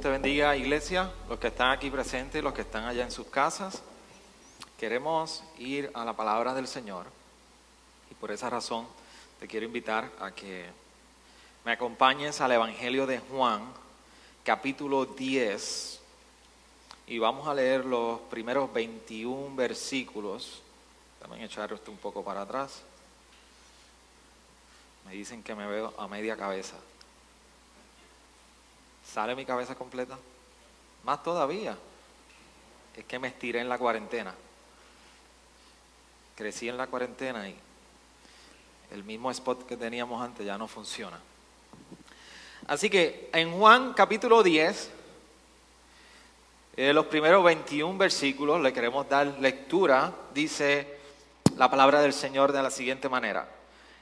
Dios te bendiga, iglesia, los que están aquí presentes, los que están allá en sus casas. Queremos ir a la palabra del Señor y por esa razón te quiero invitar a que me acompañes al Evangelio de Juan, capítulo 10, y vamos a leer los primeros 21 versículos. También echar esto un poco para atrás. Me dicen que me veo a media cabeza. ¿Sale mi cabeza completa? Más todavía. Es que me estiré en la cuarentena. Crecí en la cuarentena y el mismo spot que teníamos antes ya no funciona. Así que en Juan capítulo 10, en los primeros 21 versículos, le queremos dar lectura, dice la palabra del Señor de la siguiente manera.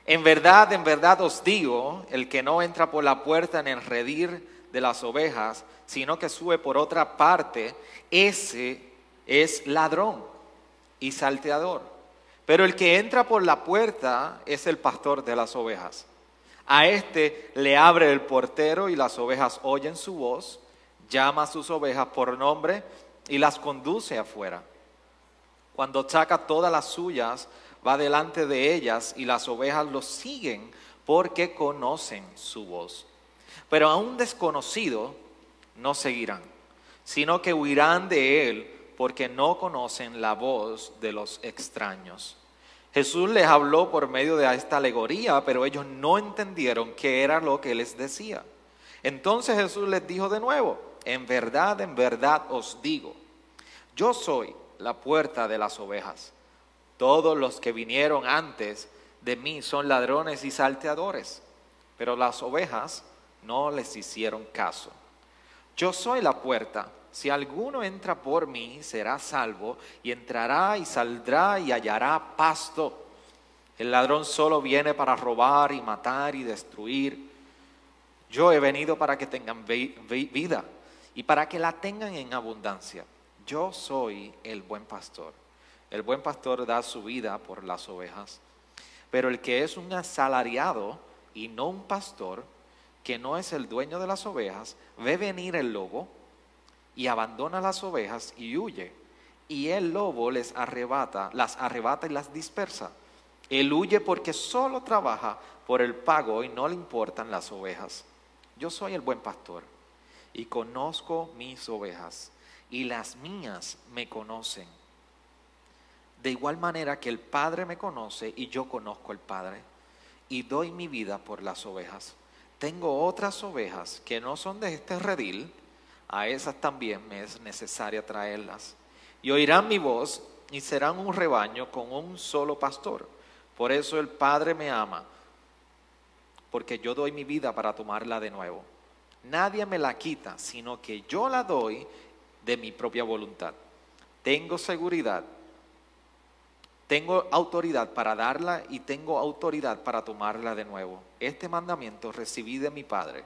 En verdad, en verdad os digo, el que no entra por la puerta en el redir de las ovejas, sino que sube por otra parte, ese es ladrón y salteador. Pero el que entra por la puerta es el pastor de las ovejas. A este le abre el portero y las ovejas oyen su voz, llama a sus ovejas por nombre y las conduce afuera. Cuando saca todas las suyas, va delante de ellas y las ovejas lo siguen porque conocen su voz. Pero a un desconocido no seguirán, sino que huirán de él porque no conocen la voz de los extraños. Jesús les habló por medio de esta alegoría, pero ellos no entendieron qué era lo que les decía. Entonces Jesús les dijo de nuevo, en verdad, en verdad os digo, yo soy la puerta de las ovejas. Todos los que vinieron antes de mí son ladrones y salteadores, pero las ovejas no les hicieron caso. Yo soy la puerta. Si alguno entra por mí, será salvo, y entrará y saldrá y hallará pasto. El ladrón solo viene para robar y matar y destruir. Yo he venido para que tengan vida y para que la tengan en abundancia. Yo soy el buen pastor. El buen pastor da su vida por las ovejas. Pero el que es un asalariado y no un pastor, que no es el dueño de las ovejas, ve venir el lobo y abandona las ovejas y huye. Y el lobo les arrebata, las arrebata y las dispersa. Él huye porque solo trabaja por el pago y no le importan las ovejas. Yo soy el buen pastor y conozco mis ovejas y las mías me conocen. De igual manera que el Padre me conoce y yo conozco al Padre y doy mi vida por las ovejas tengo otras ovejas que no son de este redil, a esas también me es necesario traerlas. Y oirán mi voz y serán un rebaño con un solo pastor. Por eso el Padre me ama, porque yo doy mi vida para tomarla de nuevo. Nadie me la quita, sino que yo la doy de mi propia voluntad. Tengo seguridad tengo autoridad para darla y tengo autoridad para tomarla de nuevo. Este mandamiento recibí de mi Padre.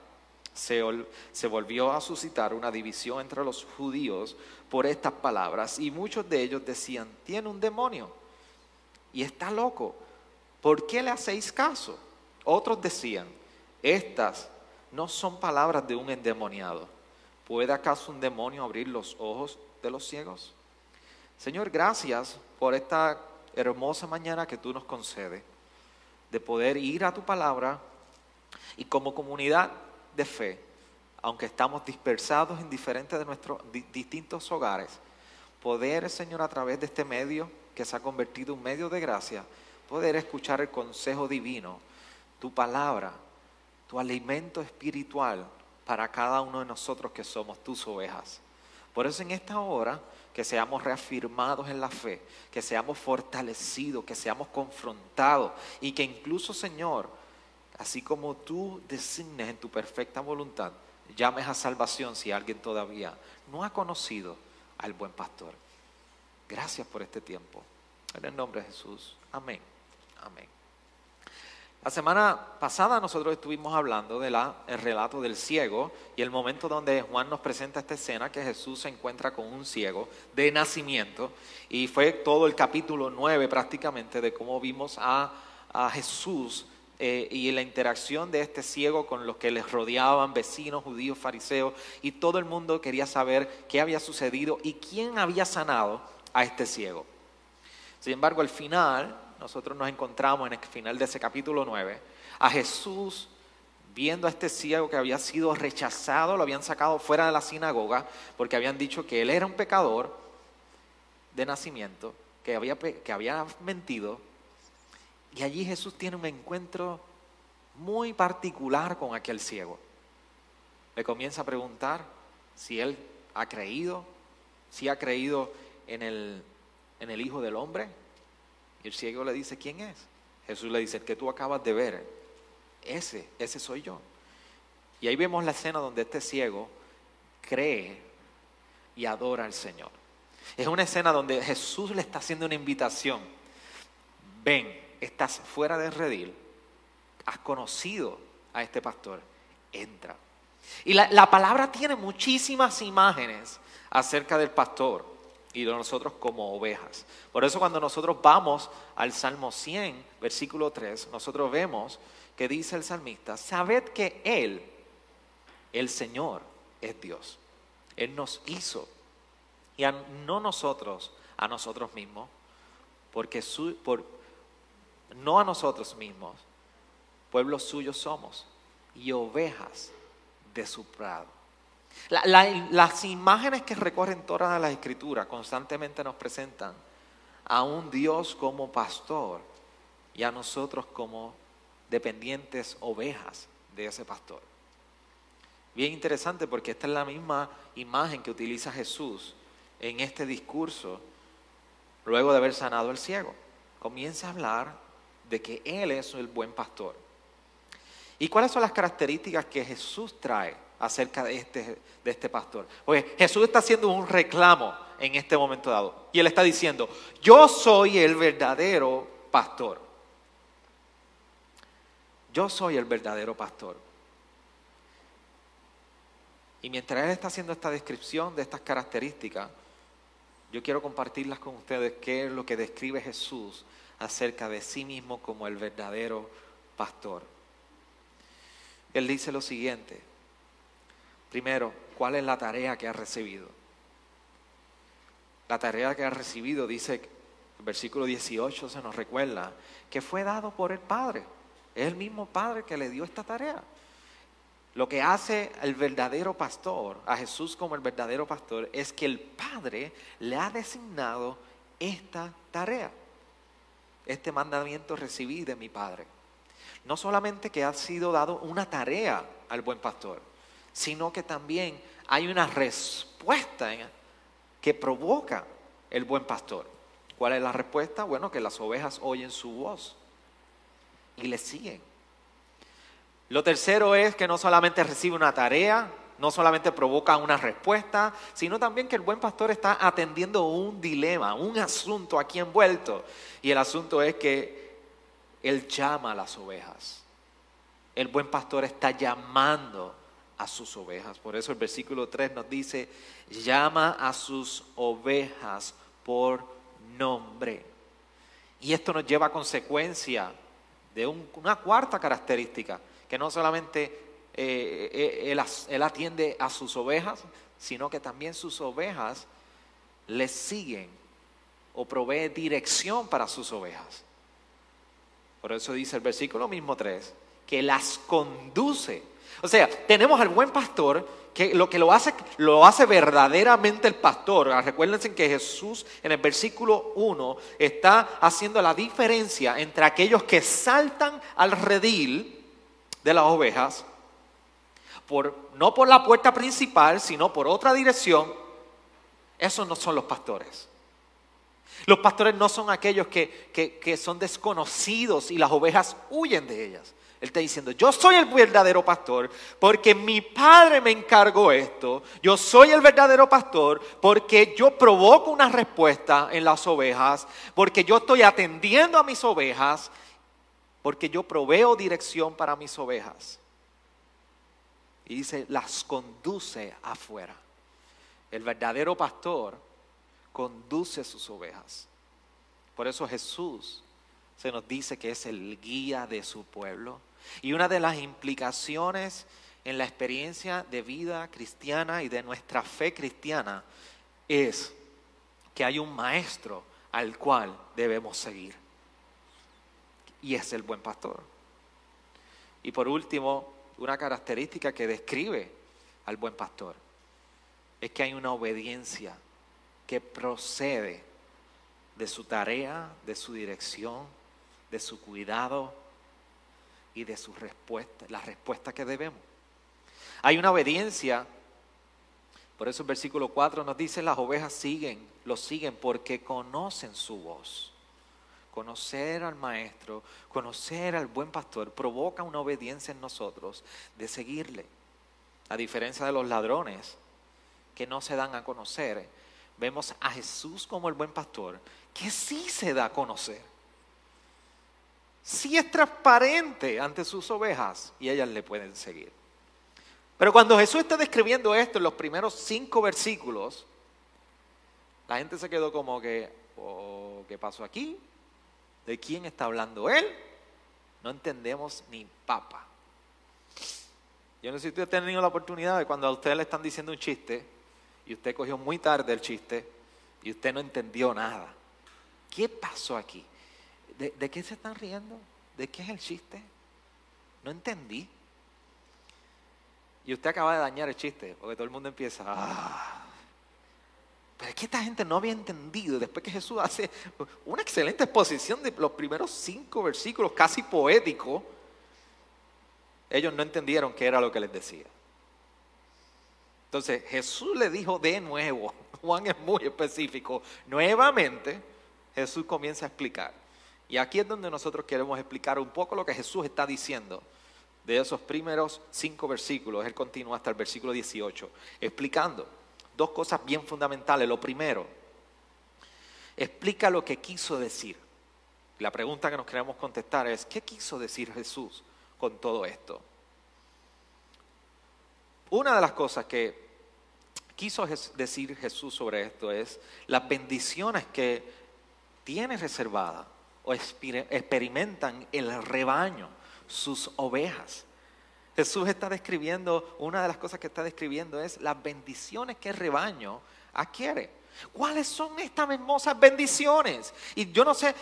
Se, se, volvió a suscitar una división entre los judíos por estas palabras y muchos de ellos decían, tiene un demonio y está loco. ¿Por qué le hacéis caso? Otros decían, estas no son palabras de un endemoniado. ¿Puede acaso un demonio abrir los ojos de los ciegos? Señor, gracias por esta hermosa mañana que tú nos concedes de poder ir a tu palabra y como comunidad de fe, aunque estamos dispersados en diferentes de nuestros distintos hogares, poder, Señor, a través de este medio que se ha convertido en un medio de gracia, poder escuchar el consejo divino, tu palabra, tu alimento espiritual para cada uno de nosotros que somos tus ovejas. Por eso en esta hora que seamos reafirmados en la fe, que seamos fortalecidos, que seamos confrontados y que incluso, Señor, así como tú designes en tu perfecta voluntad, llames a salvación si alguien todavía no ha conocido al buen pastor. Gracias por este tiempo. En el nombre de Jesús. Amén. Amén. La semana pasada nosotros estuvimos hablando del relato del ciego y el momento donde Juan nos presenta esta escena que Jesús se encuentra con un ciego de nacimiento y fue todo el capítulo 9 prácticamente de cómo vimos a, Jesús eh, y la interacción de este ciego con los que les rodeaban, vecinos, judíos, fariseos, y todo el mundo quería saber qué había sucedido y quién había sanado a este ciego. Sin embargo, al final, nosotros nos encontramos en el final de ese capítulo 9, a Jesús viendo a este ciego que había sido rechazado, lo habían sacado fuera de la sinagoga porque habían dicho que él era un pecador de nacimiento, que había, que había mentido. Y allí Jesús tiene un encuentro muy particular con aquel ciego. Le comienza a preguntar si él ha creído, si ha creído en el, en el Hijo del Hombre. El ciego le dice, ¿quién es? Jesús le dice, el que tú acabas de ver, ese, ese soy yo. Y ahí vemos la escena donde este ciego cree y adora al Señor. Es una escena donde Jesús le está haciendo una invitación. Ven, estás fuera del redil, has conocido a este pastor, entra. Y la, la palabra tiene muchísimas imágenes acerca del pastor y nosotros como ovejas. Por eso cuando nosotros vamos al Salmo 100, versículo 3, nosotros vemos que dice el salmista, sabed que Él, el Señor, es Dios. Él nos hizo y no nosotros a nosotros mismos, porque por, no a nosotros mismos, pueblos suyos somos y ovejas de su prado. Las imágenes que recorren toda la escritura constantemente nos presentan a un Dios como pastor y a nosotros como dependientes ovejas de ese pastor. Bien interesante porque esta es la misma imagen que utiliza Jesús en este discurso luego de haber sanado al ciego. Comienza a hablar de que Él es el buen pastor. ¿Y cuáles son las características que Jesús trae acerca de este, de este pastor? Jesús está haciendo un reclamo en este momento dado. Y Él está diciendo, yo soy el verdadero pastor. Yo soy el verdadero pastor. Y mientras Él está haciendo esta descripción de estas características, yo quiero compartirlas con ustedes qué es lo que describe Jesús acerca de sí mismo como el verdadero pastor. Él dice lo siguiente. Primero, ¿cuál es la tarea que ha recibido? La tarea que ha recibido, dice el versículo 18, se nos recuerda, que fue dado por el Padre. Es el mismo Padre que le dio esta tarea. Lo que hace el verdadero pastor, a Jesús como el verdadero pastor, es que el Padre le ha designado esta tarea. Este mandamiento recibí de mi Padre. No solamente que ha sido dado una tarea al buen pastor, sino que también hay una respuesta que provoca el buen pastor. ¿Cuál es la respuesta? Bueno, que las ovejas oyen su voz y le siguen. Lo tercero es que no solamente recibe una tarea, no solamente provoca una respuesta, sino también que el buen pastor está atendiendo un dilema, un asunto aquí envuelto. Y el asunto es que él llama a las ovejas. El buen pastor está llamando a sus ovejas. Por eso el versículo 3 nos dice, llama a sus ovejas por nombre. Y esto nos lleva a consecuencia de una cuarta característica, que no solamente eh, eh, él, atiende a sus ovejas, sino que también sus ovejas le siguen o provee dirección para sus ovejas. Por eso dice el versículo mismo 3, que las conduce. O sea, tenemos al buen pastor que lo que lo hace, lo hace verdaderamente el pastor. Ah, recuérdense que Jesús en el versículo 1 está haciendo la diferencia entre aquellos que saltan al redil de las ovejas, no por la puerta principal, sino por otra dirección. Esos no son los pastores. Los pastores no son aquellos que, que son desconocidos y las ovejas huyen de ellas. Él está diciendo, yo soy el verdadero pastor porque mi padre me encargó esto. Yo soy el verdadero pastor porque yo provoco una respuesta en las ovejas, porque yo estoy atendiendo a mis ovejas, porque yo proveo dirección para mis ovejas. Y dice, las conduce afuera. El verdadero pastor conduce sus ovejas. Por eso Jesús se nos dice que es el guía de su pueblo. Y una de las implicaciones en la experiencia de vida cristiana y de nuestra fe cristiana es que hay un maestro al cual debemos seguir. Y es el buen pastor. Y por último, una característica que describe al buen pastor es que hay una obediencia que procede de su tarea, de su dirección, de su cuidado y de su respuesta, la respuesta que debemos. Hay una obediencia, por eso el versículo 4 nos dice, las ovejas siguen, lo siguen porque conocen su voz. Conocer al maestro, conocer al buen pastor, provoca una obediencia en nosotros de seguirle. A diferencia de los ladrones que no se dan a conocer, vemos a Jesús como el buen pastor, que sí se da a conocer. Sí es transparente ante sus ovejas y ellas le pueden seguir. Pero cuando Jesús está describiendo esto en los primeros cinco versículos, la gente se quedó como que, oh, ¿qué pasó aquí? ¿De quién está hablando él? No entendemos ni papa. Yo no sé si usted ha tenido la oportunidad de cuando a usted le están diciendo un chiste y usted cogió muy tarde el chiste y usted no entendió nada. ¿Qué pasó aquí? ¿De, qué se están riendo? ¿De qué es el chiste? No entendí. Y usted acaba de dañar el chiste, porque todo el mundo empieza, ah, pero es que esta gente no había entendido, después que Jesús hace una excelente exposición de los primeros cinco versículos, casi poético, ellos no entendieron qué era lo que les decía. Entonces Jesús le dijo de nuevo, Juan es muy específico, nuevamente Jesús comienza a explicar. Y aquí es donde nosotros queremos explicar un poco lo que Jesús está diciendo de esos primeros cinco versículos. Él continúa hasta el versículo 18, explicando dos cosas bien fundamentales. Lo primero, explica lo que quiso decir. La pregunta que nos queremos contestar es, ¿qué quiso decir Jesús con todo esto? Una de las cosas que quiso decir Jesús sobre esto es las bendiciones que tiene reservada o experimentan el rebaño, sus ovejas. Jesús está describiendo, una de las cosas que está describiendo es las bendiciones que el rebaño adquiere. ¿Cuáles son estas hermosas bendiciones? Y yo no sé,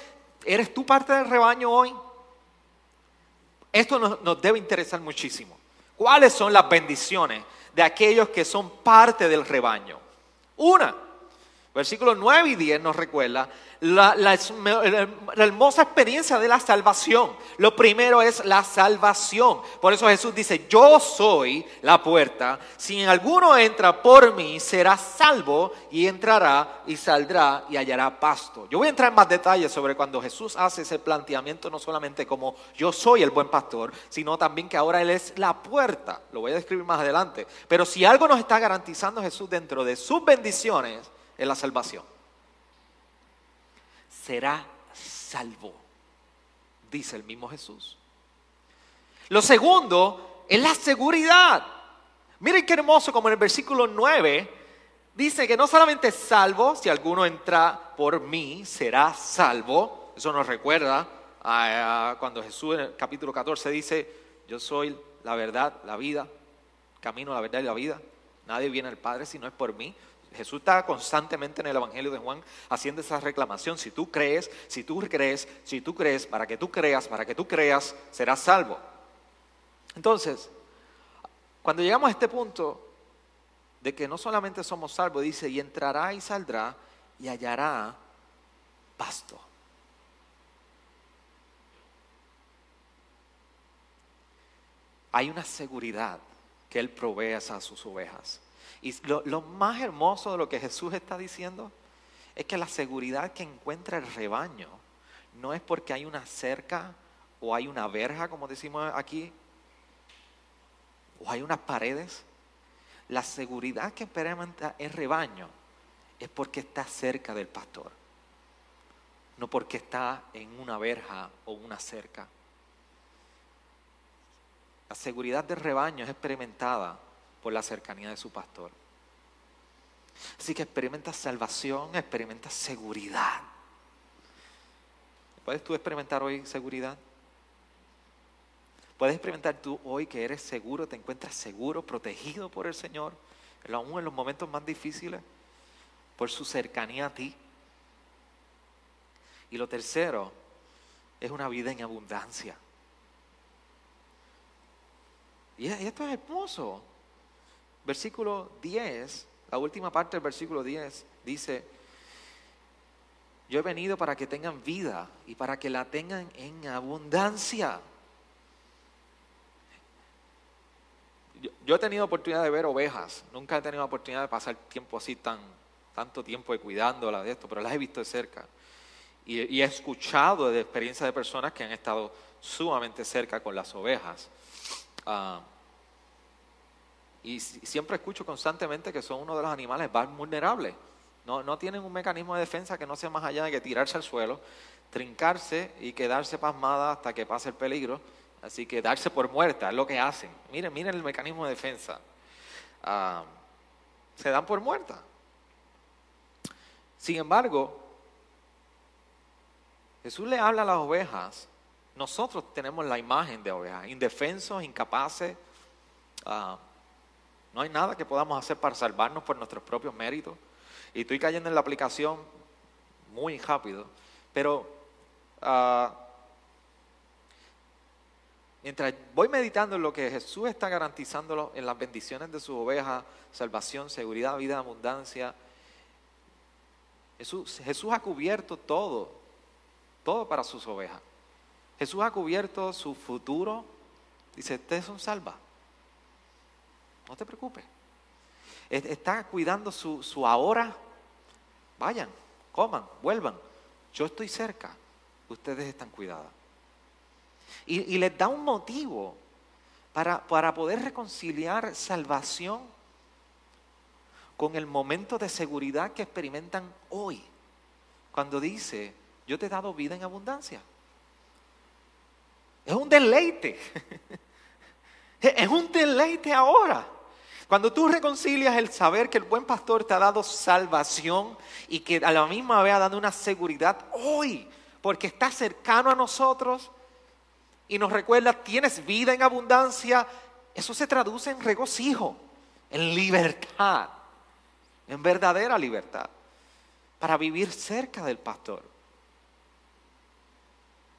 ¿eres tú parte del rebaño hoy? Esto nos, nos debe interesar muchísimo. ¿Cuáles son las bendiciones de aquellos que son parte del rebaño? Una, Versículos 9 y 10 nos recuerda la, hermosa experiencia de la salvación. Lo primero es la salvación. Por eso Jesús dice, yo soy la puerta. Si alguno entra por mí, será salvo y entrará y saldrá y hallará pasto. Yo voy a entrar en más detalles sobre cuando Jesús hace ese planteamiento, no solamente como yo soy el buen pastor, sino también que ahora Él es la puerta. Lo voy a describir más adelante. Pero si algo nos está garantizando Jesús dentro de sus bendiciones, es la salvación. Será salvo, dice el mismo Jesús. Lo segundo es la seguridad. Miren qué hermoso como en el versículo 9 dice que no solamente es salvo, si alguno entra por mí, será salvo. Eso nos recuerda a, cuando Jesús en el capítulo 14 dice, yo soy la verdad, la vida, camino, la verdad y la vida. Nadie viene al Padre si no es por mí. Jesús está constantemente en el Evangelio de Juan haciendo esa reclamación. Si tú crees, si tú crees, si tú crees, para que tú creas, para que tú creas, serás salvo. Entonces, cuando llegamos a este punto de que no solamente somos salvos, dice, y entrará y saldrá y hallará pasto. Hay una seguridad que Él provee a sus ovejas. Y lo, más hermoso de lo que Jesús está diciendo es que la seguridad que encuentra el rebaño no es porque hay una cerca o hay una verja, como decimos aquí, o hay unas paredes. La seguridad que experimenta el rebaño es porque está cerca del pastor, no porque está en una verja o una cerca. La seguridad del rebaño es experimentada por la cercanía de su pastor. Así que experimenta salvación, experimenta seguridad. ¿Puedes tú experimentar hoy seguridad? ¿Puedes experimentar tú hoy que eres seguro, te encuentras seguro, protegido por el Señor, aún en los momentos más difíciles, por su cercanía a ti? Y lo tercero es una vida en abundancia. Y esto es hermoso. Versículo 10, la última parte del versículo 10 dice, yo he venido para que tengan vida y para que la tengan en abundancia. Yo, he tenido oportunidad de ver ovejas, nunca he tenido oportunidad de pasar tiempo así tan, tanto tiempo de cuidándolas de esto, pero las he visto de cerca. Y, he escuchado de experiencias de personas que han estado sumamente cerca con las ovejas. Ah, y siempre escucho constantemente que son uno de los animales más vulnerables. No, no tienen un mecanismo de defensa que no sea más allá de que tirarse al suelo, trincarse y quedarse pasmada hasta que pase el peligro. Así que darse por muerta es lo que hacen. Miren, miren el mecanismo de defensa. Ah, se dan por muerta. Sin embargo, Jesús le habla a las ovejas. Nosotros tenemos la imagen de ovejas, indefensos, incapaces. Ah, no hay nada que podamos hacer para salvarnos por nuestros propios méritos. Y estoy cayendo en la aplicación muy rápido. Pero uh, mientras voy meditando en lo que Jesús está garantizando en las bendiciones de su oveja, salvación, seguridad, vida, abundancia, Jesús, Jesús ha cubierto todo, todo para sus ovejas. Jesús ha cubierto su futuro. Dice, ustedes son salvas. No te preocupes está cuidando su, su ahora, vayan, coman, vuelvan. Yo estoy cerca, ustedes están cuidadas. Y, les da un motivo para, para poder reconciliar salvación con el momento de seguridad que experimentan hoy. Cuando dice, yo te he dado vida en abundancia. Es un deleite. Es un deleite ahora. Cuando tú reconcilias el saber que el buen pastor te ha dado salvación y que a la misma vez ha dado una seguridad hoy, porque está cercano a nosotros y nos recuerda, tienes vida en abundancia, eso se traduce en regocijo, en libertad, en verdadera libertad, para vivir cerca del pastor.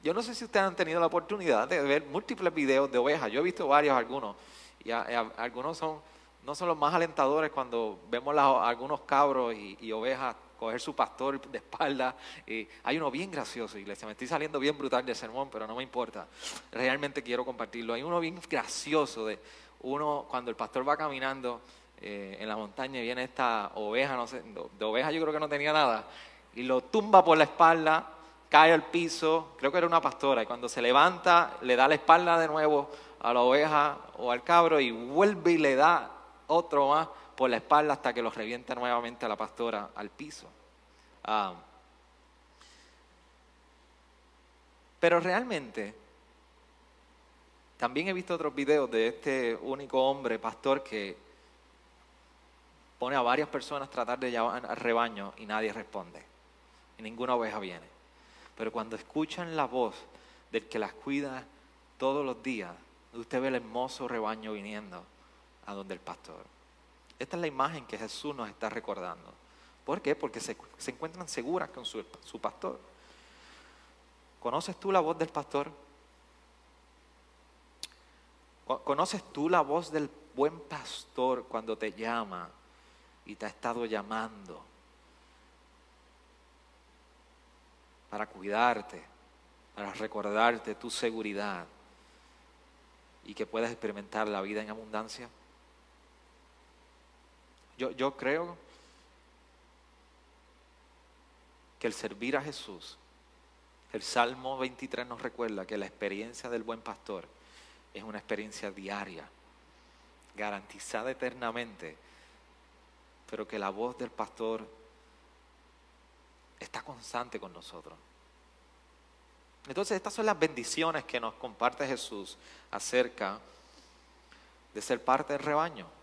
Yo no sé si ustedes han tenido la oportunidad de ver múltiples videos de ovejas, yo he visto varios, algunos, y algunos son no son los más alentadores cuando vemos algunos cabros y, ovejas coger su pastor de espalda. Hay uno bien gracioso, iglesia. Me estoy saliendo bien brutal de sermón, pero no me importa. Realmente quiero compartirlo. Hay uno bien gracioso de uno cuando el pastor va caminando eh, en la montaña y viene esta oveja, no sé, de oveja yo creo que no tenía nada, y lo tumba por la espalda, cae al piso, creo que era una pastora, y cuando se levanta le da la espalda de nuevo a la oveja o al cabro y vuelve y le da otro más por la espalda hasta que los revienta nuevamente a la pastora al piso. Ah. pero realmente, también he visto otros videos de este único hombre, pastor, que pone a varias personas a tratar de llevar al rebaño y nadie responde. Y ninguna oveja viene. Pero cuando escuchan la voz del que las cuida todos los días, usted ve el hermoso rebaño viniendo a donde el pastor. Esta es la imagen que Jesús nos está recordando. ¿Por qué? Porque se, encuentran seguras con su, su pastor. ¿Conoces tú la voz del pastor? ¿Conoces tú la voz del buen pastor cuando te llama y te ha estado llamando para cuidarte, para recordarte tu seguridad y que puedas experimentar la vida en abundancia? Yo, creo que el servir a Jesús, el Salmo 23 nos recuerda que la experiencia del buen pastor es una experiencia diaria, garantizada eternamente, pero que la voz del pastor está constante con nosotros. Entonces estas son las bendiciones que nos comparte Jesús acerca de ser parte del rebaño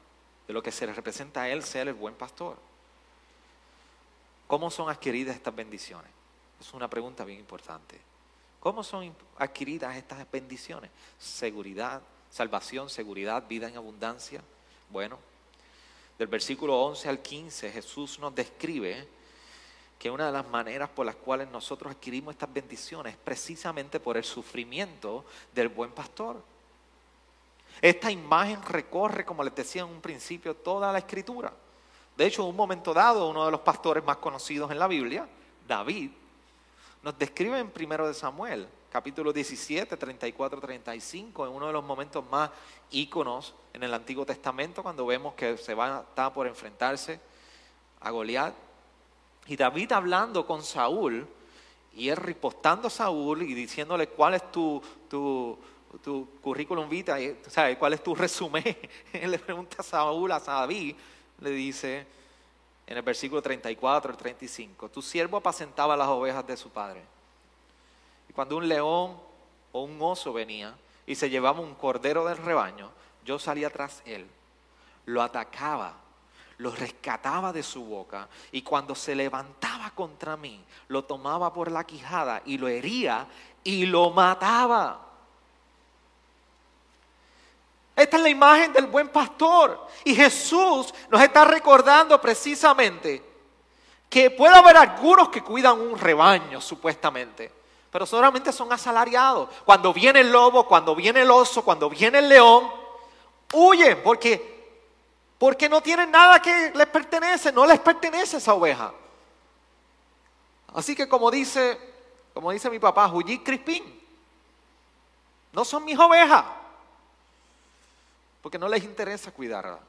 de lo que se le representa a Él ser el buen pastor. ¿Cómo son adquiridas estas bendiciones? Es una pregunta bien importante. ¿Cómo son adquiridas estas bendiciones? Seguridad, salvación, seguridad, vida en abundancia. Bueno, del versículo 11 al 15 Jesús nos describe que una de las maneras por las cuales nosotros adquirimos estas bendiciones es precisamente por el sufrimiento del buen pastor. Esta imagen recorre, como les decía en un principio, toda la escritura. De hecho, en un momento dado, uno de los pastores más conocidos en la Biblia, David, nos describe en primero de Samuel, capítulo 17, 34, 35, en uno de los momentos más íconos en el Antiguo Testamento, cuando vemos que se va a por enfrentarse a Goliat. Y David hablando con Saúl, y él ripostando a Saúl y diciéndole cuál es tu, tu, tu currículum vitae, ¿sabes? ¿Cuál es tu resumen? Le pregunta a Saúl, a David, le dice en el versículo 34 al 35, tu siervo apacentaba las ovejas de su padre. Y cuando un león o un oso venía y se llevaba un cordero del rebaño, yo salía tras él, lo atacaba, lo rescataba de su boca y cuando se levantaba contra mí, lo tomaba por la quijada y lo hería y lo mataba. Esta es la imagen del buen pastor. Y Jesús nos está recordando precisamente que puede haber algunos que cuidan un rebaño, supuestamente, pero solamente son asalariados. Cuando viene el lobo, cuando viene el oso, cuando viene el león, huyen porque, porque no tienen nada que les pertenece, no les pertenece esa oveja. Así que como dice, como dice mi papá, Juyí Crispín, no son mis ovejas porque no les interesa cuidarla.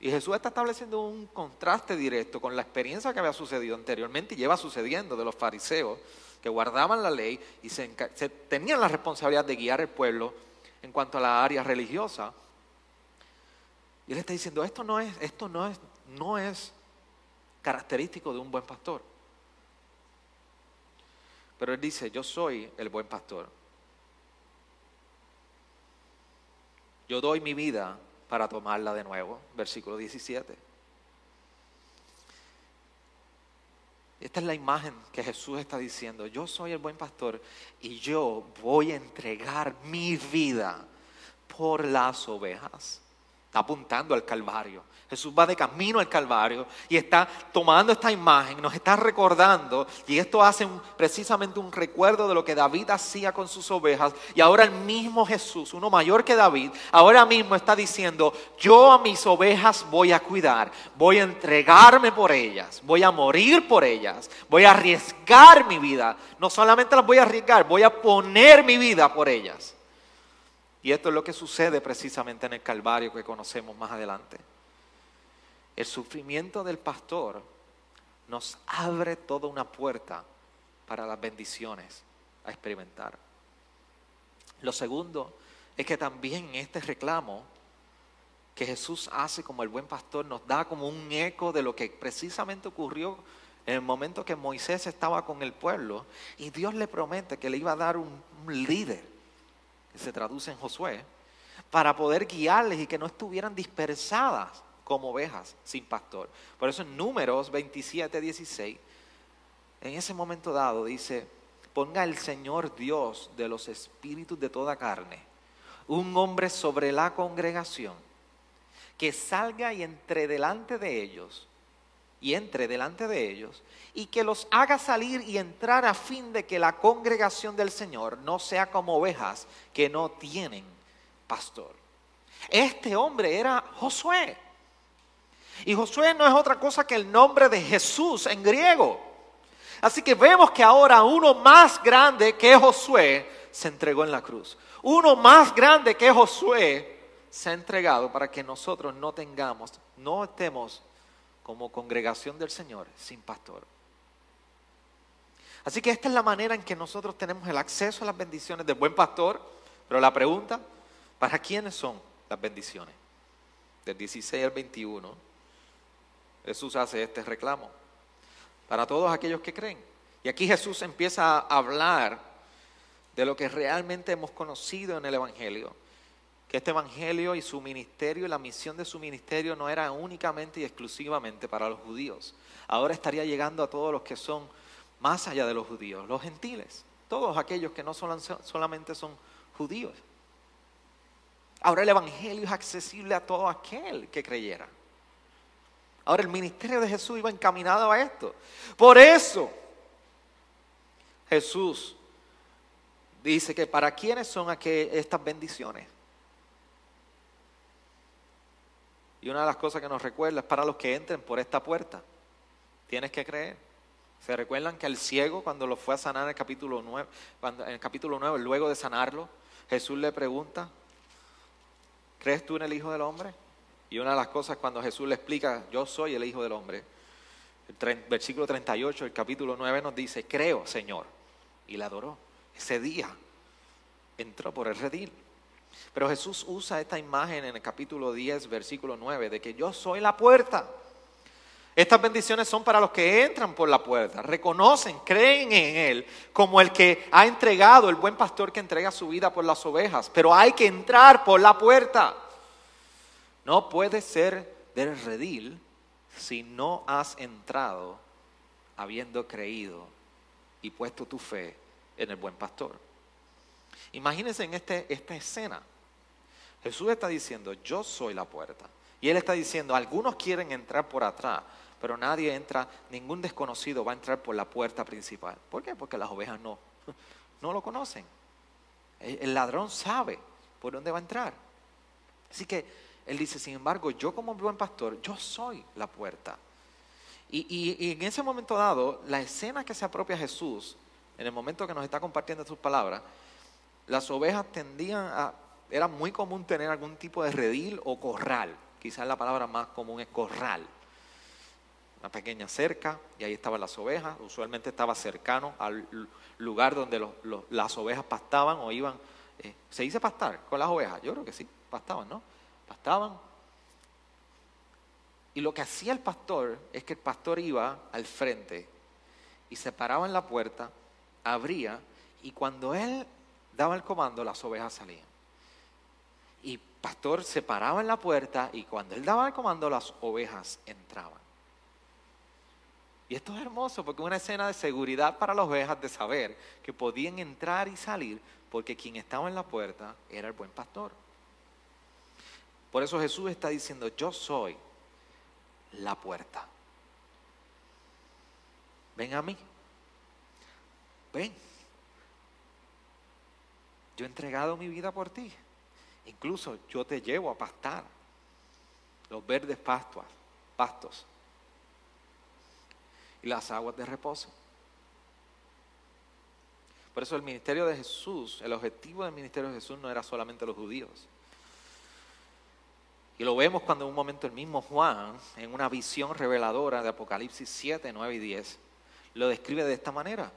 Y Jesús está estableciendo un contraste directo con la experiencia que había sucedido anteriormente y lleva sucediendo de los fariseos que guardaban la ley y se, tenían la responsabilidad de guiar el pueblo en cuanto a la área religiosa. Y él está diciendo, esto no es, esto no es, no es característico de un buen pastor. Pero él dice, yo soy el buen pastor. Yo doy mi vida para tomarla de nuevo. Versículo 17. Esta es la imagen que Jesús está diciendo. Yo soy el buen pastor y yo voy a entregar mi vida por las ovejas. Está apuntando al Calvario. Jesús va de camino al Calvario y está tomando esta imagen, nos está recordando, y esto hace precisamente un recuerdo de lo que David hacía con sus ovejas, y ahora el mismo Jesús, uno mayor que David, ahora mismo está diciendo, yo a mis ovejas voy a cuidar, voy a entregarme por ellas, voy a morir por ellas, voy a arriesgar mi vida, no solamente las voy a arriesgar, voy a poner mi vida por ellas. Y esto es lo que sucede precisamente en el Calvario que conocemos más adelante. El sufrimiento del pastor nos abre toda una puerta para las bendiciones a experimentar. Lo segundo es que también este reclamo que Jesús hace como el buen pastor nos da como un eco de lo que precisamente ocurrió en el momento que Moisés estaba con el pueblo y Dios le promete que le iba a dar un, líder se traduce en Josué, para poder guiarles y que no estuvieran dispersadas como ovejas sin pastor. Por eso en números 27, 16, en ese momento dado dice, ponga el Señor Dios de los espíritus de toda carne, un hombre sobre la congregación, que salga y entre delante de ellos, y entre delante de ellos, y que los haga salir y entrar a fin de que la congregación del Señor no sea como ovejas que no tienen pastor. Este hombre era Josué. Y Josué no es otra cosa que el nombre de Jesús en griego. Así que vemos que ahora uno más grande que Josué se entregó en la cruz. Uno más grande que Josué se ha entregado para que nosotros no tengamos, no estemos como congregación del Señor sin pastor. Así que esta es la manera en que nosotros tenemos el acceso a las bendiciones del buen pastor. Pero la pregunta, ¿para quiénes son las bendiciones? Del 16 al 21, Jesús hace este reclamo. Para todos aquellos que creen. Y aquí Jesús empieza a hablar de lo que realmente hemos conocido en el Evangelio que este evangelio y su ministerio y la misión de su ministerio no era únicamente y exclusivamente para los judíos. Ahora estaría llegando a todos los que son más allá de los judíos, los gentiles, todos aquellos que no solamente son judíos. Ahora el Evangelio es accesible a todo aquel que creyera. Ahora el ministerio de Jesús iba encaminado a esto. Por eso Jesús dice que para quiénes son estas bendiciones. Y una de las cosas que nos recuerda es para los que entren por esta puerta. Tienes que creer. ¿Se recuerdan que el ciego cuando lo fue a sanar en el capítulo 9, cuando, en el capítulo 9, luego de sanarlo, Jesús le pregunta, ¿crees tú en el Hijo del Hombre? Y una de las cosas cuando Jesús le explica, yo soy el Hijo del Hombre, el versículo 38 del capítulo 9 nos dice, creo, Señor. Y le adoró. Ese día entró por el redil. Pero Jesús usa esta imagen en el capítulo 10, versículo 9, de que yo soy la puerta. Estas bendiciones son para los que entran por la puerta, reconocen, creen en Él como el que ha entregado, el buen pastor que entrega su vida por las ovejas, pero hay que entrar por la puerta. No puedes ser del redil si no has entrado habiendo creído y puesto tu fe en el buen pastor. Imagínense en este, esta escena. Jesús está diciendo, yo soy la puerta. Y Él está diciendo, algunos quieren entrar por atrás, pero nadie entra, ningún desconocido va a entrar por la puerta principal. ¿Por qué? Porque las ovejas no, no lo conocen. El ladrón sabe por dónde va a entrar. Así que Él dice, sin embargo, yo como buen pastor, yo soy la puerta. Y, en ese momento dado, la escena que se apropia Jesús, en el momento que nos está compartiendo sus palabras, las ovejas tendían a, era muy común tener algún tipo de redil o corral. Quizás la palabra más común es corral. Una pequeña cerca y ahí estaban las ovejas. Usualmente estaba cercano al lugar donde las ovejas pastaban o iban. Eh, ¿Se dice pastar con las ovejas? Yo creo que sí, pastaban, ¿no? Pastaban. Y lo que hacía el pastor es que el pastor iba al frente y se paraba en la puerta, abría y cuando él daba el comando, las ovejas salían. Y pastor se paraba en la puerta y cuando él daba el comando, las ovejas entraban. Y esto es hermoso porque es una escena de seguridad para las ovejas de saber que podían entrar y salir porque quien estaba en la puerta era el buen pastor. Por eso Jesús está diciendo, yo soy la puerta. Ven a mí. Ven. Yo he entregado mi vida por ti. Incluso yo te llevo a pastar los verdes pastos, pastos y las aguas de reposo. Por eso el ministerio de Jesús, el objetivo del ministerio de Jesús no era solamente los judíos. Y lo vemos cuando en un momento el mismo Juan, en una visión reveladora de Apocalipsis 7, 9 y 10, lo describe de esta manera.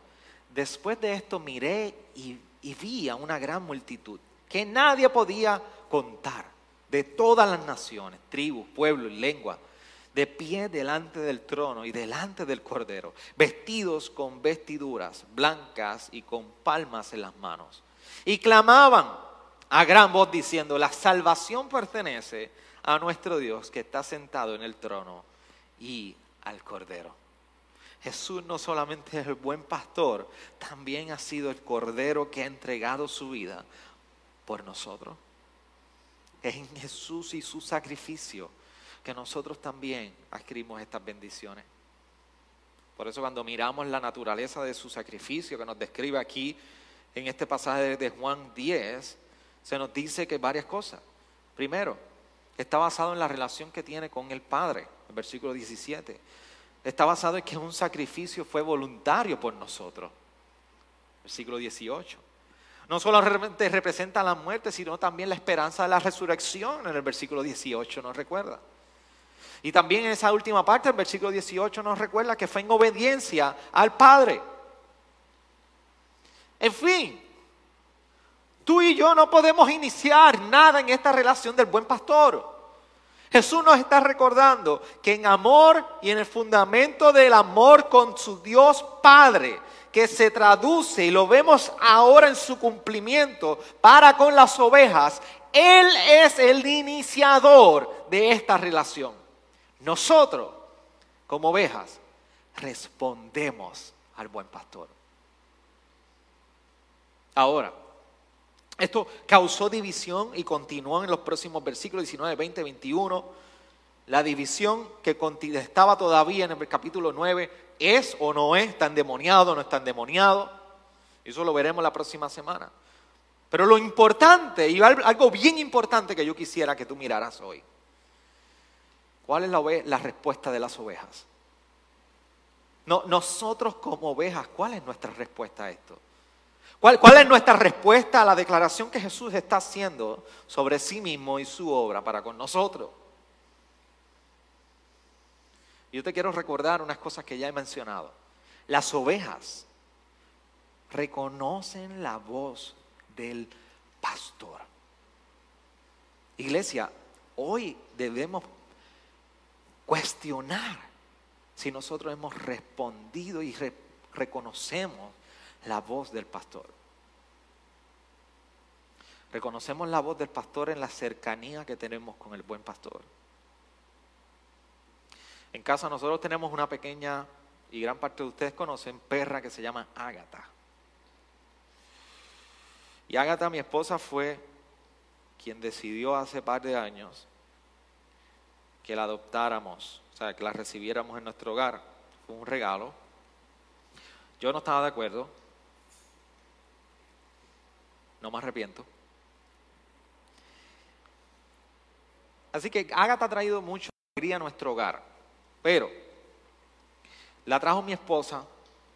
Después de esto miré y y vi a una gran multitud que nadie podía contar, de todas las naciones, tribus, pueblos y lenguas, de pie delante del trono y delante del cordero, vestidos con vestiduras blancas y con palmas en las manos. Y clamaban a gran voz diciendo, la salvación pertenece a nuestro Dios que está sentado en el trono y al cordero. Jesús no solamente es el buen pastor, también ha sido el cordero que ha entregado su vida por nosotros. Es en Jesús y su sacrificio que nosotros también adquirimos estas bendiciones. Por eso cuando miramos la naturaleza de su sacrificio que nos describe aquí en este pasaje de Juan 10, se nos dice que varias cosas. Primero, está basado en la relación que tiene con el Padre, el versículo 17 está basado en que un sacrificio fue voluntario por nosotros. Siglo XVIII. No solamente representa la muerte, sino también la esperanza de la resurrección en el versículo 18, nos recuerda. Y también en esa última parte del versículo 18 nos recuerda que fue en obediencia al Padre. En fin, tú y yo no podemos iniciar nada en esta relación del buen pastor Jesús nos está recordando que en amor y en el fundamento del amor con su Dios Padre, que se traduce y lo vemos ahora en su cumplimiento para con las ovejas, Él es el iniciador de esta relación. Nosotros, como ovejas, respondemos al buen pastor. Ahora, esto causó división y continuó en los próximos versículos 19, 20, 21. La división que estaba todavía en el capítulo 9 es o no es, está endemoniado o no está endemoniado. Eso lo veremos la próxima semana. Pero lo importante, y algo bien importante que yo quisiera que tú miraras hoy, ¿cuál es la, la respuesta de las ovejas? No, nosotros como ovejas, ¿cuál es nuestra respuesta a esto? ¿Cuál, ¿Cuál, es nuestra respuesta a la declaración que Jesús está haciendo sobre sí mismo y su obra para con nosotros? Yo te quiero recordar unas cosas que ya he mencionado. Las ovejas reconocen la voz del pastor. Iglesia, hoy debemos cuestionar si nosotros hemos respondido y reconocemos la voz del pastor. Reconocemos la voz del pastor en la cercanía que tenemos con el buen pastor. En casa nosotros tenemos una pequeña, y gran parte de ustedes conocen, perra que se llama Ágata. Y Ágata, mi esposa, fue quien decidió hace par de años que la adoptáramos, o sea, que la recibiéramos en nuestro hogar. Fue un regalo. Yo no estaba de acuerdo. No me arrepiento. Así que Ágata ha traído mucha alegría a nuestro hogar. Pero la trajo mi esposa,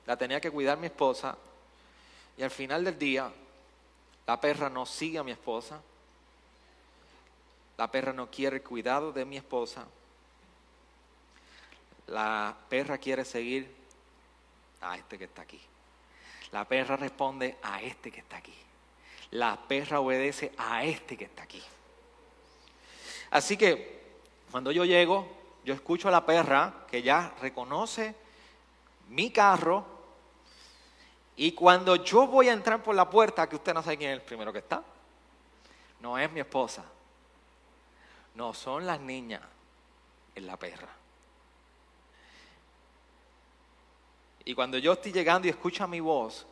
la tenía que cuidar mi esposa, y al final del día la perra no sigue a mi esposa. La perra no quiere cuidado de mi esposa. La perra quiere seguir a este que está aquí. La perra responde a este que está aquí. La perra obedece a este que está aquí. Así que cuando yo llego, yo escucho a la perra que ya reconoce mi carro, y cuando yo voy a entrar por la puerta, que usted no sabe quién es el primero que está, no es mi esposa, no son las niñas, es la perra. Y cuando yo estoy llegando y escucha mi voz,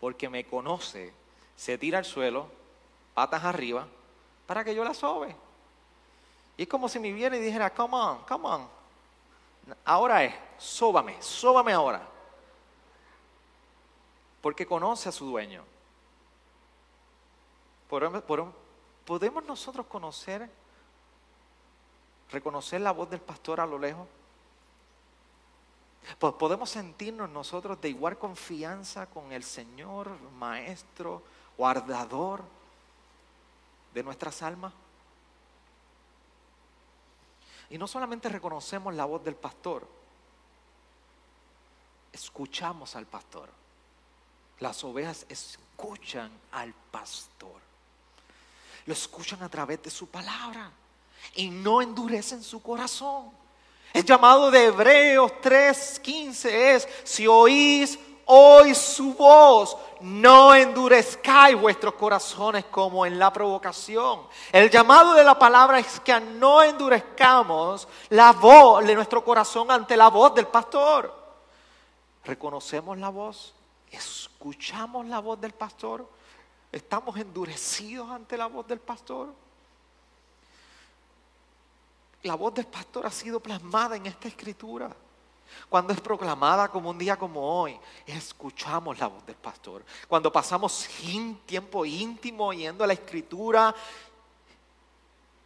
porque me conoce, se tira al suelo, patas arriba, para que yo la sobe. Y es como si me viera y dijera, come on, come on. Ahora es, sóbame, sóbame ahora porque conoce a su dueño. ¿Podemos nosotros conocer, reconocer la voz del pastor a lo lejos? ¿Podemos sentirnos nosotros de igual confianza con el Señor, Maestro, guardador de nuestras almas? Y no solamente reconocemos la voz del pastor, escuchamos al pastor. Las ovejas escuchan al pastor. Lo escuchan a través de su palabra y no endurecen su corazón. El llamado de Hebreos 3:15 es, si oís hoy su voz, no endurezcáis vuestros corazones como en la provocación. El llamado de la palabra es que no endurezcamos la voz de nuestro corazón ante la voz del pastor. ¿Reconocemos la voz? escuchamos la voz del pastor, estamos endurecidos ante la voz del pastor. La voz del pastor ha sido plasmada en esta escritura. Cuando es proclamada como un día como hoy, escuchamos la voz del pastor. Cuando pasamos tiempo íntimo oyendo la escritura,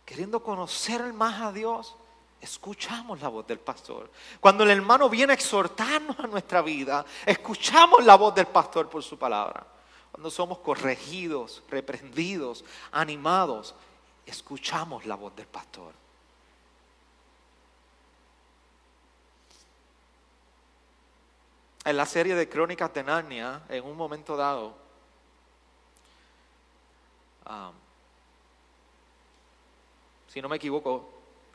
queriendo conocer más a Dios, escuchamos la voz del pastor. Cuando el hermano viene a exhortarnos a nuestra vida, escuchamos la voz del pastor por su palabra. Cuando somos corregidos, reprendidos, animados, escuchamos la voz del pastor. En la serie de Crónicas de Narnia, en un momento dado, um, si no me equivoco,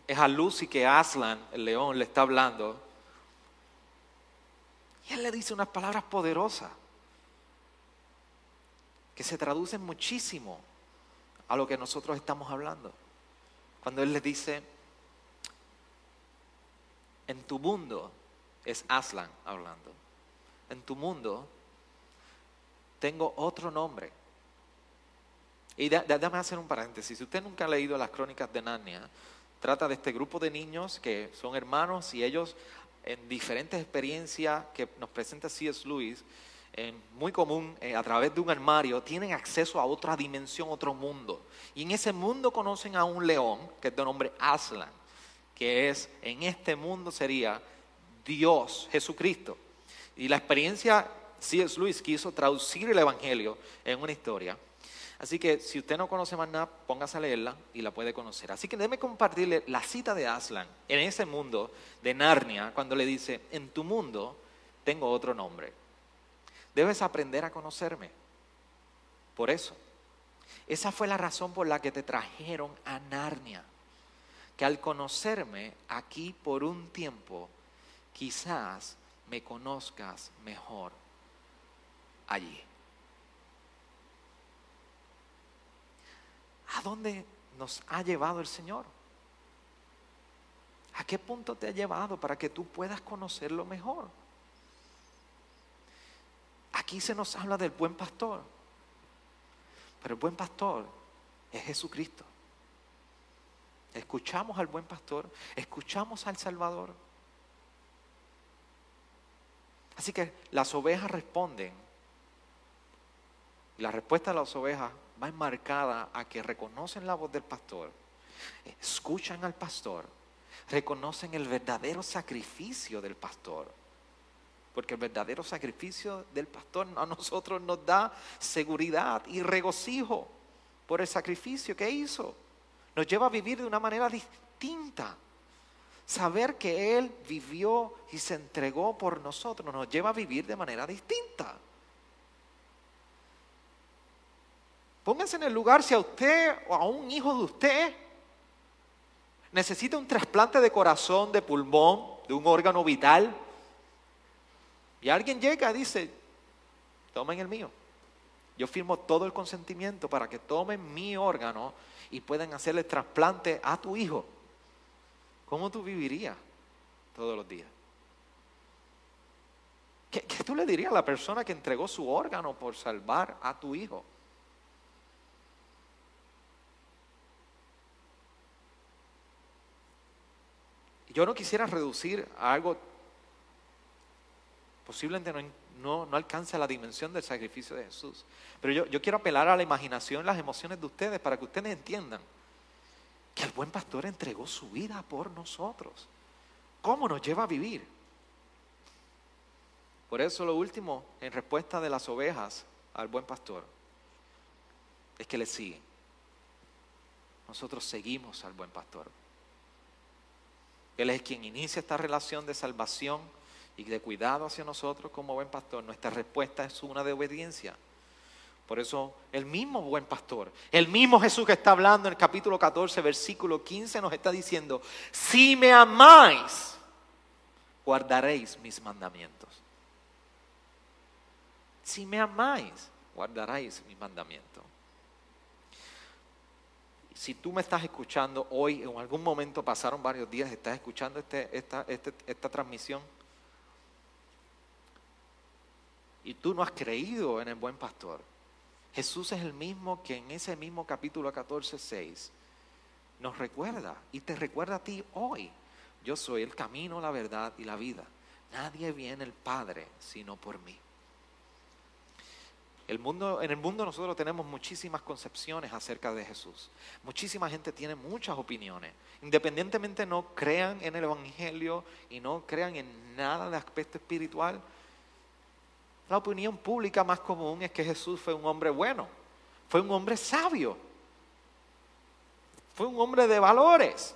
es a Lucy que Aslan, el león, le está hablando. Y él le dice unas palabras poderosas que se traducen muchísimo a lo que nosotros estamos hablando. Cuando él le dice, en tu mundo, es Aslan hablando, en tu mundo tengo otro nombre. Y déjame hacer un paréntesis. Si usted nunca ha leído las crónicas de Narnia, trata de este grupo de niños que son hermanos y ellos en diferentes experiencias que nos presenta C.S. Lewis, muy común eh, a través de un armario, tienen acceso a otra dimensión, otro mundo. Y en ese mundo conocen a un león, que es de nombre Aslan, que es, en este mundo sería Dios, Jesucristo. Y la experiencia, C.S. Lewis quiso traducir el Evangelio en una historia. Así que si usted no conoce más nada, póngase a leerla y la puede conocer. Así que déjeme compartirle la cita de Aslan en ese mundo de Narnia, cuando le dice, en tu mundo tengo otro nombre. Debes aprender a conocerme. Por eso. Esa fue la razón por la que te trajeron a Narnia. Que al conocerme aquí por un tiempo, quizás me conozcas mejor allí. ¿A dónde nos ha llevado el Señor? ¿A qué punto te ha llevado para que tú puedas conocerlo mejor? Aquí se nos habla del buen pastor, pero el buen pastor es Jesucristo. Escuchamos al buen pastor, escuchamos al Salvador. Así que las ovejas responden. La respuesta de las ovejas va enmarcada a que reconocen la voz del pastor, escuchan al pastor, reconocen el verdadero sacrificio del pastor porque el verdadero sacrificio del pastor a nosotros nos da seguridad y regocijo por el sacrificio que hizo. Nos lleva a vivir de una manera distinta. Saber que Él vivió y se entregó por nosotros nos lleva a vivir de manera distinta. Pónganse en el lugar si a usted o a un hijo de usted necesita un trasplante de corazón, de pulmón, de un órgano vital y alguien llega y dice, tomen el mío. Yo firmo todo el consentimiento para que tomen mi órgano y puedan hacerle trasplante a tu hijo. ¿Cómo tú vivirías todos los días? ¿Qué, ¿Qué, tú le dirías a la persona que entregó su órgano por salvar a tu hijo? Yo no quisiera reducir a algo posiblemente no, no, alcanza la dimensión del sacrificio de Jesús. Pero yo, yo quiero apelar a la imaginación, las emociones de ustedes para que ustedes entiendan que el buen pastor entregó su vida por nosotros. ¿Cómo nos lleva a vivir? Por eso lo último, en respuesta de las ovejas al buen pastor, es que le siguen. Nosotros seguimos al buen pastor. Él es quien inicia esta relación de salvación y de cuidado hacia nosotros como buen pastor, nuestra respuesta es una de obediencia. Por eso el mismo buen pastor, el mismo Jesús que está hablando en el capítulo 14, versículo 15, nos está diciendo, si me amáis, guardaréis mis mandamientos. Si me amáis, guardaréis mis mandamientos. Si tú me estás escuchando hoy, en algún momento pasaron varios días, estás escuchando este, este, esta transmisión, y tú no has creído en el buen pastor, Jesús es el mismo que en ese mismo capítulo 14, 6 nos recuerda y te recuerda a ti hoy. Yo soy el camino, la verdad y la vida. Nadie viene al Padre sino por mí. El mundo, en el mundo nosotros tenemos muchísimas concepciones acerca de Jesús. Muchísima gente tiene muchas opiniones. Independientemente no crean en el Evangelio y no crean en nada de aspecto espiritual, la opinión pública más común es que Jesús fue un hombre bueno, fue un hombre sabio, fue un hombre de valores.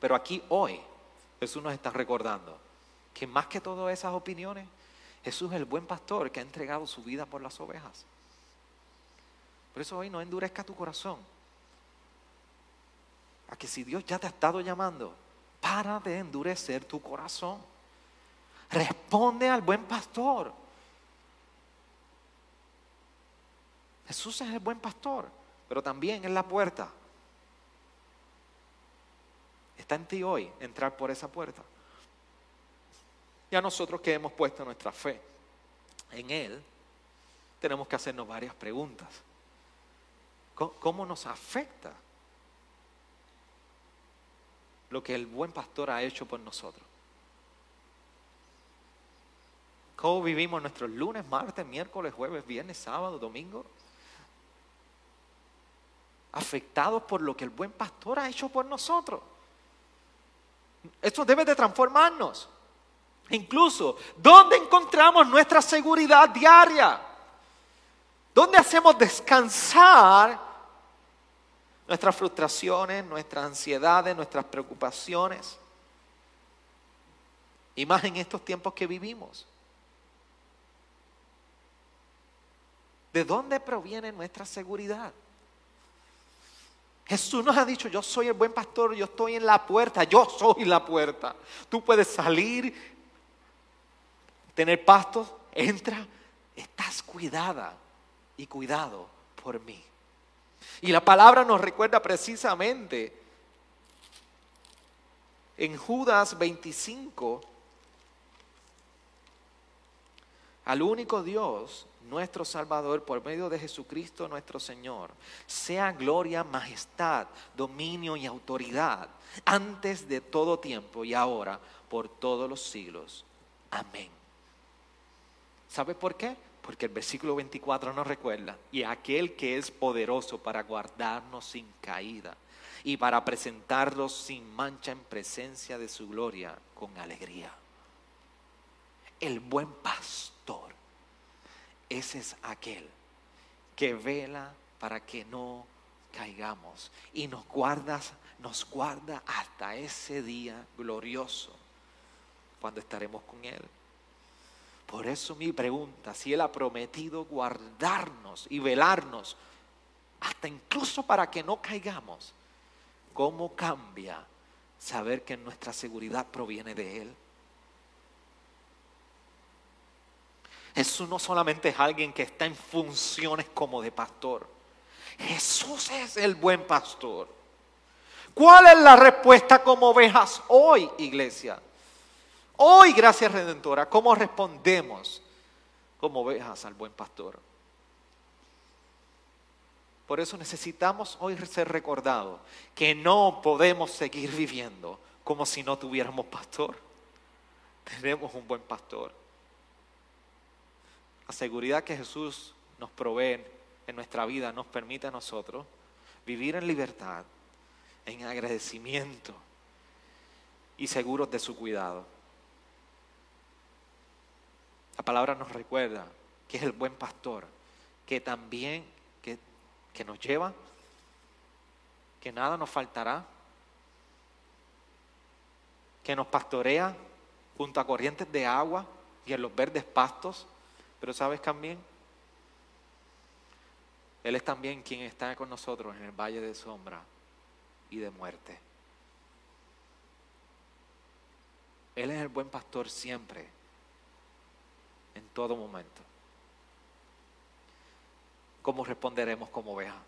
Pero aquí hoy Jesús nos está recordando que más que todas esas opiniones, Jesús es el buen pastor que ha entregado su vida por las ovejas. Por eso hoy no endurezca tu corazón. A que si Dios ya te ha estado llamando, para de endurecer tu corazón. Responde al buen pastor. Jesús es el buen pastor, pero también es la puerta. Está en ti hoy entrar por esa puerta. Y a nosotros que hemos puesto nuestra fe en Él, tenemos que hacernos varias preguntas. ¿Cómo nos afecta lo que el buen pastor ha hecho por nosotros? ¿Cómo vivimos nuestros lunes, martes, miércoles, jueves, viernes, sábado, domingo? Afectados por lo que el buen pastor ha hecho por nosotros. Esto debe de transformarnos. Incluso, ¿dónde encontramos nuestra seguridad diaria? ¿Dónde hacemos descansar nuestras frustraciones, nuestras ansiedades, nuestras preocupaciones? Y más en estos tiempos que vivimos. ¿De dónde proviene nuestra seguridad? Jesús nos ha dicho, yo soy el buen pastor, yo estoy en la puerta, yo soy la puerta. Tú puedes salir, tener pastos, entra, estás cuidada y cuidado por mí. Y la palabra nos recuerda precisamente en Judas 25 al único Dios nuestro Salvador, por medio de Jesucristo nuestro Señor, sea gloria, majestad, dominio y autoridad, antes de todo tiempo y ahora, por todos los siglos. Amén. ¿Sabe por qué? Porque el versículo 24 nos recuerda, y aquel que es poderoso para guardarnos sin caída y para presentarnos sin mancha en presencia de su gloria con alegría. El buen pastor ese es aquel que vela para que no caigamos y nos guarda, nos guarda hasta ese día glorioso cuando estaremos con Él. Por eso mi pregunta, si Él ha prometido guardarnos y velarnos, hasta incluso para que no caigamos, ¿cómo cambia saber que nuestra seguridad proviene de Él? Jesús no solamente es alguien que está en funciones como de pastor. Jesús es el buen pastor. ¿Cuál es la respuesta como ovejas hoy, iglesia? Hoy, gracias Redentora, ¿cómo respondemos como ovejas al buen pastor? Por eso necesitamos hoy ser recordados que no podemos seguir viviendo como si no tuviéramos pastor. Tenemos un buen pastor la seguridad que Jesús nos provee en nuestra vida nos permite a nosotros vivir en libertad, en agradecimiento y seguros de su cuidado. La palabra nos recuerda que es el buen pastor, que también que, que nos lleva, que nada nos faltará, que nos pastorea junto a corrientes de agua y en los verdes pastos, pero sabes también, Él es también quien está con nosotros en el valle de sombra y de muerte. Él es el buen pastor siempre, en todo momento. ¿Cómo responderemos como oveja?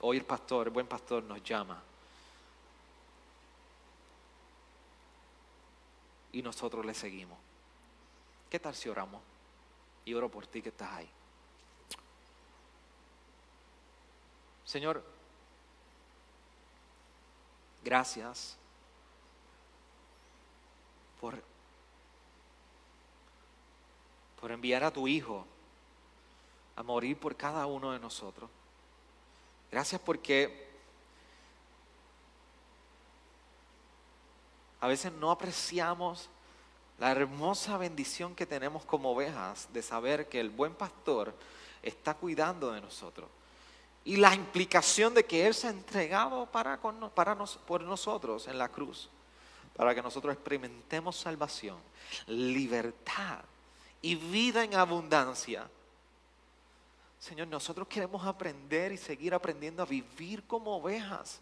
Hoy el pastor, el buen pastor nos llama. Y nosotros le seguimos. ¿Qué tal si oramos? Y oro por ti que estás ahí. Señor, gracias por, por enviar a tu Hijo a morir por cada uno de nosotros. Gracias porque a veces no apreciamos la hermosa bendición que tenemos como ovejas de saber que el buen pastor está cuidando de nosotros. Y la implicación de que Él se ha entregado para, para por nosotros en la cruz, para que nosotros experimentemos salvación, libertad y vida en abundancia. Señor, nosotros queremos aprender y seguir aprendiendo a vivir como ovejas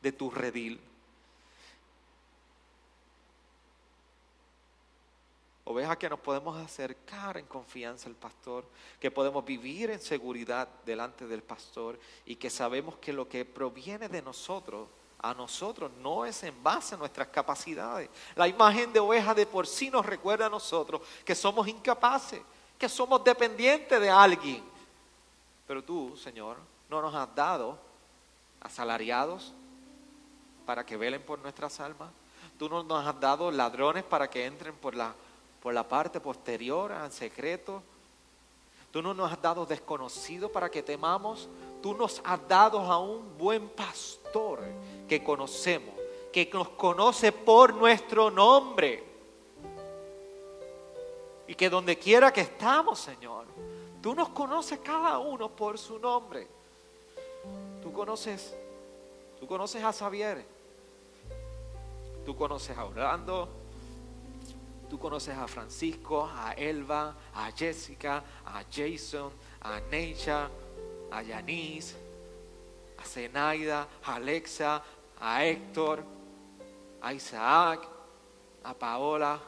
de tu redil. Oveja que nos podemos acercar en confianza al pastor, que podemos vivir en seguridad delante del pastor y que sabemos que lo que proviene de nosotros, a nosotros, no es en base a nuestras capacidades. La imagen de oveja de por sí nos recuerda a nosotros que somos incapaces, que somos dependientes de alguien. Pero tú, Señor, no nos has dado asalariados para que velen por nuestras almas. Tú no nos has dado ladrones para que entren por la, por la parte posterior, en secreto. Tú no nos has dado desconocidos para que temamos. Tú nos has dado a un buen pastor que conocemos, que nos conoce por nuestro nombre. Y que donde quiera que estamos, Señor, tú nos conoces cada uno por su nombre. Tú conoces, tú conoces a Xavier, tú conoces a Orlando, tú conoces a Francisco, a Elba, a Jessica, a Jason, a Neisha, a Yanis, a Zenaida, a Alexa, a Héctor, a Isaac, a Paola,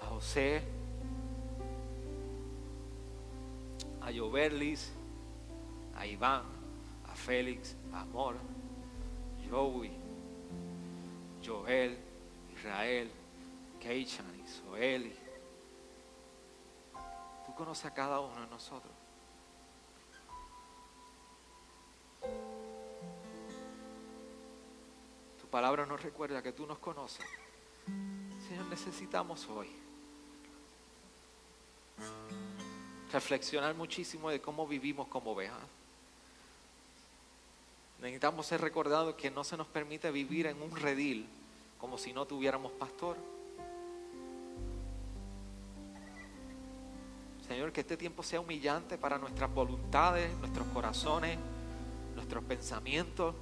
a José, a Joverlis, a Iván, a Félix, a Amor, Joey, Joel, Israel, Keichan, Soeli. Tú conoces a cada uno de nosotros. Tu palabra nos recuerda que tú nos conoces. Señor, necesitamos hoy reflexionar muchísimo de cómo vivimos como ovejas. Necesitamos ser recordados que no se nos permite vivir en un redil como si no tuviéramos pastor. Señor, que este tiempo sea humillante para nuestras voluntades, nuestros corazones, nuestros pensamientos.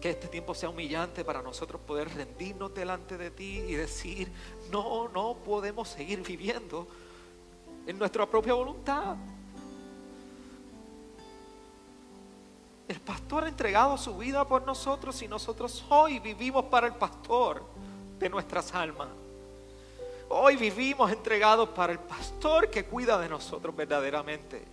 Que este tiempo sea humillante para nosotros poder rendirnos delante de ti y decir, no, no podemos seguir viviendo en nuestra propia voluntad. El pastor ha entregado su vida por nosotros y nosotros hoy vivimos para el pastor de nuestras almas. Hoy vivimos entregados para el pastor que cuida de nosotros verdaderamente.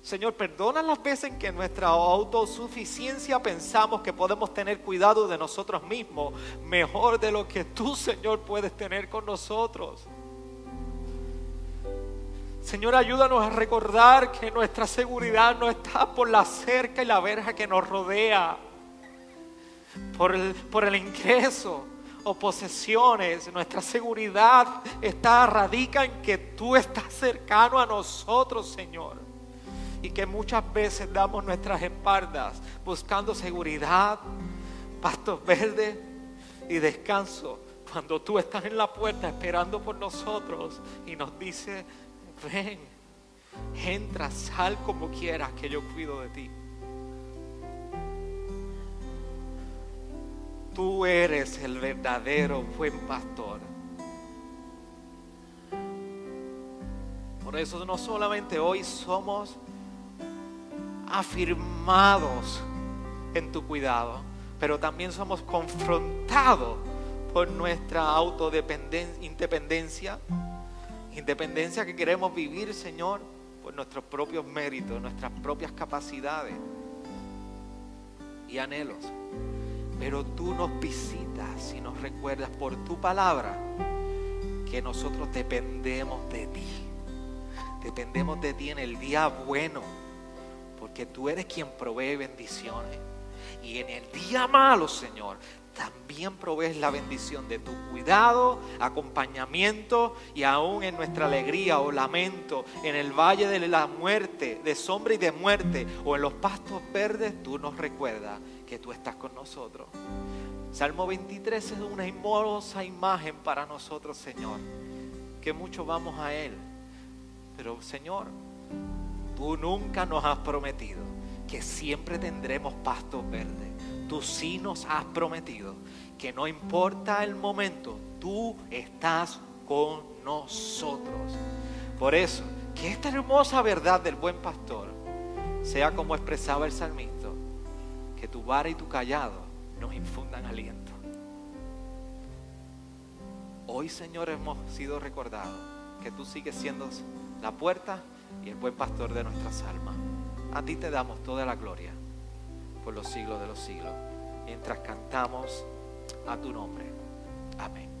Señor, perdona las veces en que nuestra autosuficiencia pensamos que podemos tener cuidado de nosotros mismos mejor de lo que tú, Señor, puedes tener con nosotros. Señor, ayúdanos a recordar que nuestra seguridad no está por la cerca y la verja que nos rodea, por el, por el ingreso o posesiones. Nuestra seguridad está radica en que tú estás cercano a nosotros, Señor. Y que muchas veces damos nuestras espaldas buscando seguridad, pastos verdes y descanso. Cuando tú estás en la puerta esperando por nosotros y nos dice, ven, entra, sal como quieras, que yo cuido de ti. Tú eres el verdadero buen pastor. Por eso no solamente hoy somos afirmados en tu cuidado, pero también somos confrontados por nuestra autodependencia, independencia Independencia que queremos vivir, Señor, por nuestros propios méritos, nuestras propias capacidades y anhelos. Pero tú nos visitas y nos recuerdas por tu palabra que nosotros dependemos de ti. Dependemos de ti en el día bueno, porque tú eres quien provee bendiciones. Y en el día malo, Señor, también provees la bendición de tu cuidado, acompañamiento y aún en nuestra alegría o lamento, en el valle de la muerte, de sombra y de muerte o en los pastos verdes, tú nos recuerdas que tú estás con nosotros. Salmo 23 es una hermosa imagen para nosotros, Señor, que mucho vamos a Él. Pero, Señor, tú nunca nos has prometido que siempre tendremos pastos verdes tú sí nos has prometido que no importa el momento, tú estás con nosotros. Por eso, que esta hermosa verdad del buen pastor sea como expresaba el salmista, que tu vara y tu callado nos infundan aliento. Hoy, Señor, hemos sido recordados que tú sigues siendo la puerta y el buen pastor de nuestras almas. A ti te damos toda la gloria por los siglos de los siglos, mientras cantamos a tu nombre. Amén.